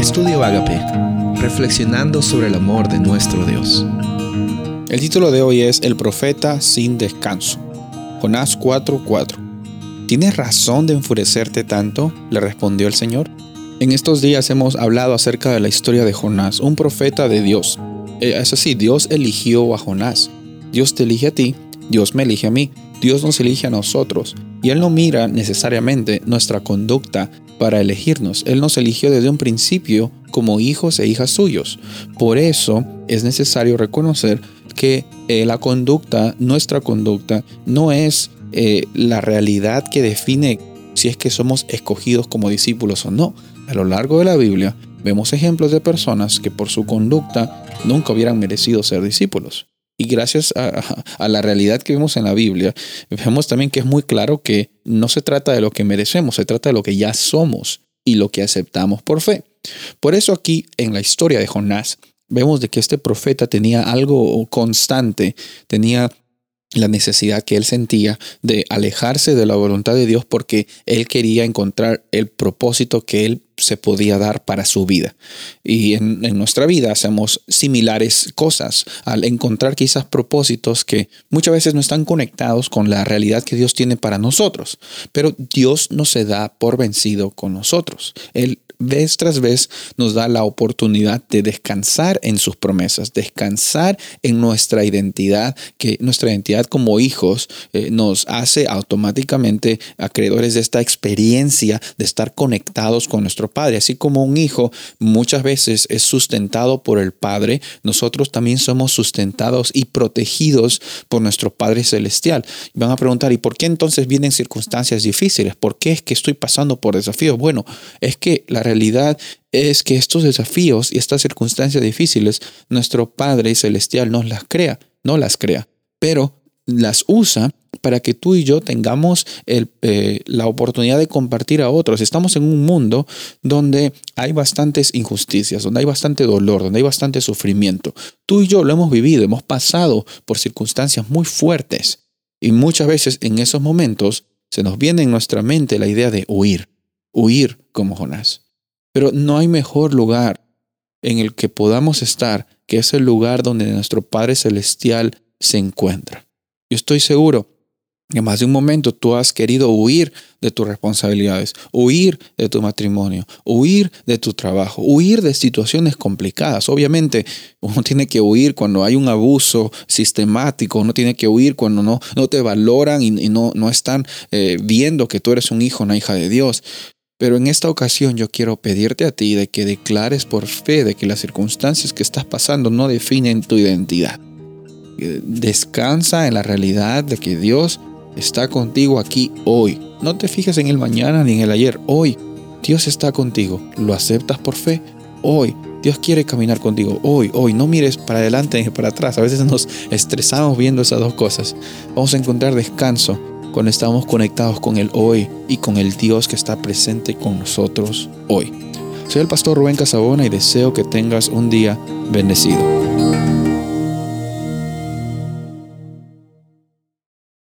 Estudio Agape, reflexionando sobre el amor de nuestro Dios. El título de hoy es El profeta sin descanso. Jonás 4:4. ¿Tienes razón de enfurecerte tanto? le respondió el Señor. En estos días hemos hablado acerca de la historia de Jonás, un profeta de Dios. Eh, es así, Dios eligió a Jonás. Dios te elige a ti, Dios me elige a mí, Dios nos elige a nosotros. Y Él no mira necesariamente nuestra conducta para elegirnos. Él nos eligió desde un principio como hijos e hijas suyos. Por eso es necesario reconocer que eh, la conducta, nuestra conducta, no es eh, la realidad que define si es que somos escogidos como discípulos o no. A lo largo de la Biblia vemos ejemplos de personas que por su conducta nunca hubieran merecido ser discípulos. Y gracias a, la realidad que vemos en la Biblia, vemos también que es muy claro que no se trata de lo que merecemos, se trata de lo que ya somos y lo que aceptamos por fe. Por eso aquí en la historia de Jonás vemos de que este profeta tenía algo constante, tenía la necesidad que él sentía de alejarse de la voluntad de Dios porque él quería encontrar el propósito que él se podía dar para su vida. Y en, nuestra vida hacemos similares cosas al encontrar quizás propósitos que muchas veces no están conectados con la realidad que Dios tiene para nosotros. Pero Dios no se da por vencido con nosotros. Él vez tras vez nos da la oportunidad de descansar en sus promesas, descansar en nuestra identidad, que nuestra identidad como hijos eh, nos hace automáticamente acreedores de esta experiencia de estar conectados con nuestro Padre. Así como un hijo muchas veces es sustentado por el Padre, nosotros también somos sustentados y protegidos por nuestro Padre Celestial. Van a preguntar, ¿y por qué entonces vienen circunstancias difíciles? ¿Por qué es que estoy pasando por desafíos? Bueno, es que la realidad es que estos desafíos y estas circunstancias difíciles, nuestro Padre Celestial nos las crea, no las crea, pero las usa para que tú y yo tengamos eh, la oportunidad de compartir a otros. Estamos en un mundo donde hay bastantes injusticias, donde hay bastante dolor, donde hay bastante sufrimiento. Tú y yo lo hemos vivido, hemos pasado por circunstancias muy fuertes y muchas veces en esos momentos se nos viene en nuestra mente la idea de huir, huir como Jonás. Pero no hay mejor lugar en el que podamos estar que es el lugar donde nuestro Padre Celestial se encuentra. Yo estoy seguro que más de un momento tú has querido huir de tus responsabilidades, huir de tu matrimonio, huir de tu trabajo, huir de situaciones complicadas. Obviamente uno tiene que huir cuando hay un abuso sistemático, uno tiene que huir cuando no, no te valoran y, no, no están eh, viendo que tú eres un hijo, una hija de Dios. Pero en esta ocasión yo quiero pedirte a ti de que declares por fe de que las circunstancias que estás pasando no definen tu identidad. Descansa en la realidad de que Dios está contigo aquí hoy. No te fijes en el mañana ni en el ayer, hoy. Dios está contigo. ¿Lo aceptas por fe? Hoy. Dios quiere caminar contigo hoy, hoy. No mires para adelante ni para atrás. A veces nos estresamos viendo esas dos cosas. Vamos a encontrar descanso cuando estamos conectados con el hoy y con el Dios que está presente con nosotros hoy. Soy el pastor Rubén Casabona y deseo que tengas un día bendecido.